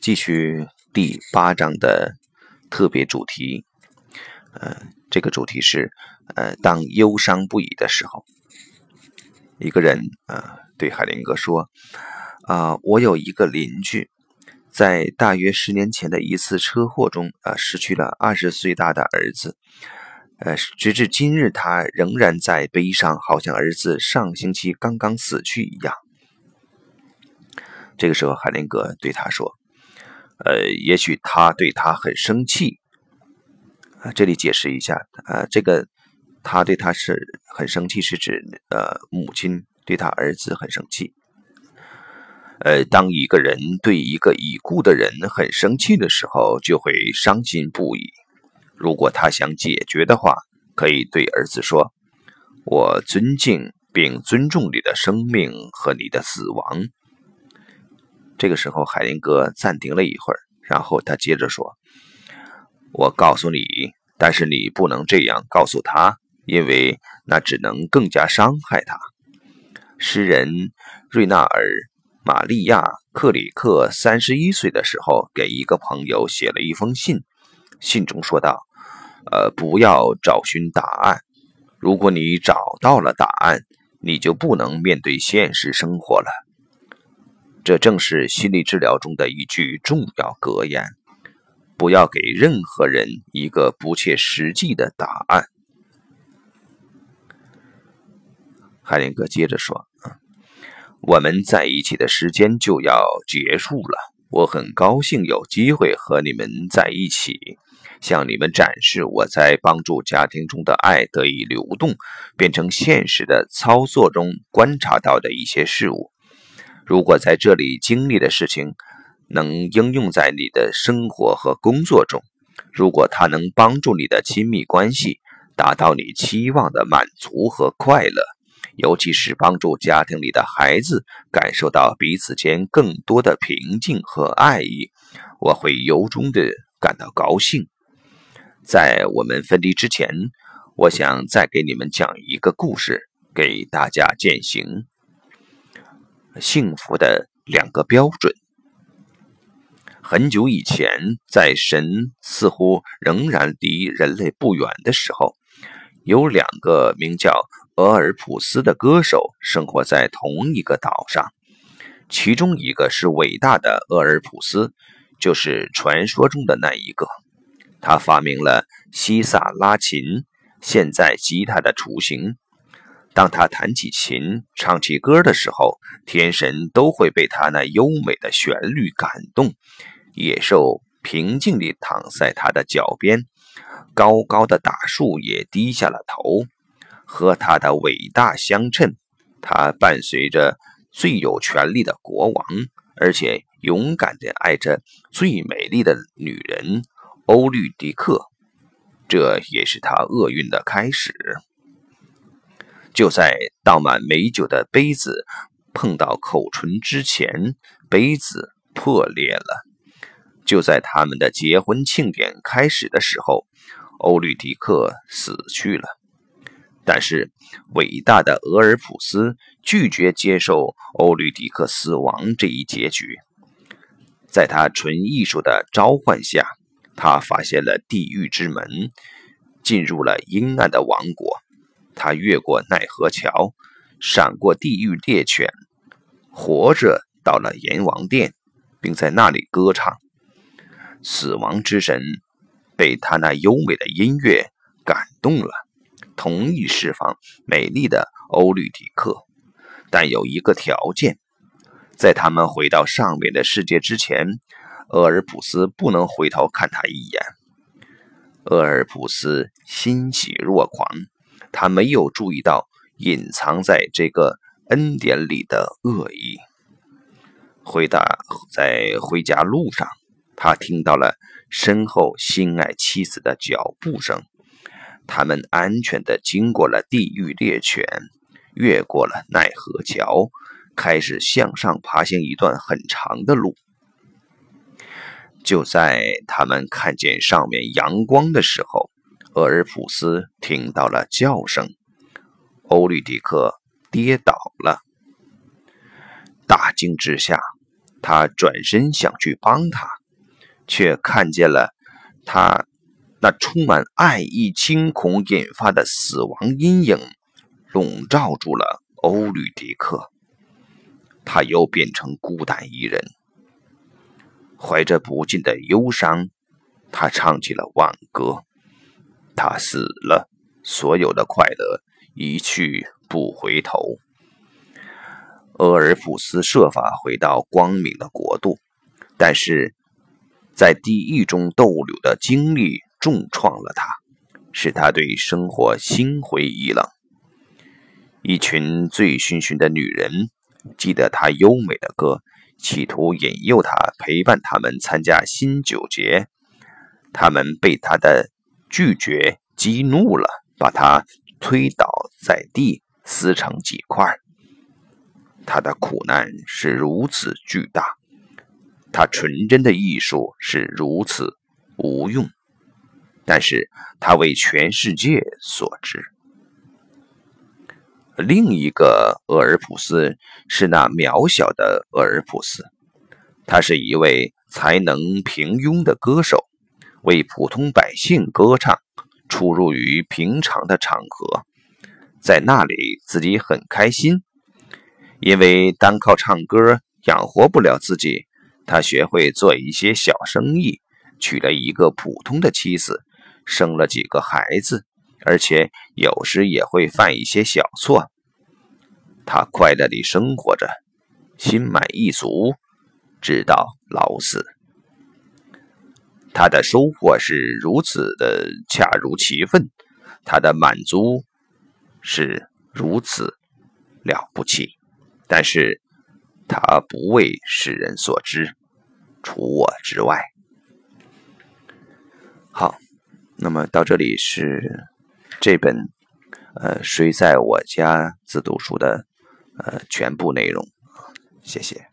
继续第八章的特别主题。呃，这个主题是呃，当忧伤不已的时候，一个人啊对海林格说：“啊，我有一个邻居，在大约十年前的一次车祸中啊，失去了二十岁大的儿子。呃，直至今日，他仍然在悲伤，好像儿子上星期刚刚死去一样。”这个时候，海林格对他说：“呃，也许他对他很生气。啊，这里解释一下，啊，这个他对他是很生气，是指呃母亲对他儿子很生气。呃，当一个人对一个已故的人很生气的时候，就会伤心不已。如果他想解决的话，可以对儿子说：‘我尊敬并尊重你的生命和你的死亡。’”这个时候，海林格暂停了一会儿，然后他接着说：“我告诉你，但是你不能这样告诉他，因为那只能更加伤害他。”诗人瑞纳尔·玛利亚·克里克三十一岁的时候，给一个朋友写了一封信，信中说道：“呃，不要找寻答案，如果你找到了答案，你就不能面对现实生活了。”这正是心理治疗中的一句重要格言：不要给任何人一个不切实际的答案。海林格接着说：“我们在一起的时间就要结束了，我很高兴有机会和你们在一起，向你们展示我在帮助家庭中的爱得以流动，变成现实的操作中观察到的一些事物。”如果在这里经历的事情能应用在你的生活和工作中，如果它能帮助你的亲密关系达到你期望的满足和快乐，尤其是帮助家庭里的孩子感受到彼此间更多的平静和爱意，我会由衷的感到高兴。在我们分离之前，我想再给你们讲一个故事，给大家践行。幸福的两个标准。很久以前，在神似乎仍然离人类不远的时候，有两个名叫俄尔普斯的歌手生活在同一个岛上。其中一个是伟大的俄尔普斯，就是传说中的那一个。他发明了西萨拉琴，现在吉他的雏形。当他弹起琴、唱起歌的时候，天神都会被他那优美的旋律感动。野兽平静地躺在他的脚边，高高的大树也低下了头，和他的伟大相称。他伴随着最有权力的国王，而且勇敢地爱着最美丽的女人欧律狄克。这也是他厄运的开始。就在倒满美酒的杯子碰到口唇之前，杯子破裂了。就在他们的结婚庆典开始的时候，欧律狄克死去了。但是，伟大的俄尔普斯拒绝接受欧律狄克死亡这一结局。在他纯艺术的召唤下，他发现了地狱之门，进入了阴暗的王国。他越过奈何桥，闪过地狱猎犬，活着到了阎王殿，并在那里歌唱。死亡之神被他那优美的音乐感动了，同意释放美丽的欧律狄克，但有一个条件：在他们回到上面的世界之前，俄尔普斯不能回头看他一眼。俄尔普斯欣喜若狂。他没有注意到隐藏在这个恩典里的恶意。回到在回家路上，他听到了身后心爱妻子的脚步声。他们安全地经过了地狱猎犬，越过了奈何桥，开始向上爬行一段很长的路。就在他们看见上面阳光的时候。俄尔普斯听到了叫声，欧律狄克跌倒了。大惊之下，他转身想去帮他，却看见了他那充满爱意、惊恐引发的死亡阴影，笼罩住了欧吕狄克。他又变成孤单一人，怀着不尽的忧伤，他唱起了挽歌。他死了，所有的快乐一去不回头。俄尔普斯设法回到光明的国度，但是在地狱中逗留的经历重创了他，使他对生活心灰意冷。一群醉醺醺的女人。记得他优美的歌，企图引诱他陪伴他们参加新酒节。他们被他的拒绝激怒了，把他推倒在地，撕成几块。他的苦难是如此巨大，他纯真的艺术是如此无用，但是他为全世界所知。另一个俄尔普斯是那渺小的俄尔普斯，他是一位才能平庸的歌手，为普通百姓歌唱，出入于平常的场合，在那里自己很开心，因为单靠唱歌养活不了自己，他学会做一些小生意，娶了一个普通的妻子，生了几个孩子。而且有时也会犯一些小错。他快乐地生活着，心满意足，直到老死。他的收获是如此的恰如其分，他的满足是如此了不起，但是他不为世人所知，除我之外。好，那么到这里是。这本，呃，谁在我家自读书的，呃，全部内容，谢谢。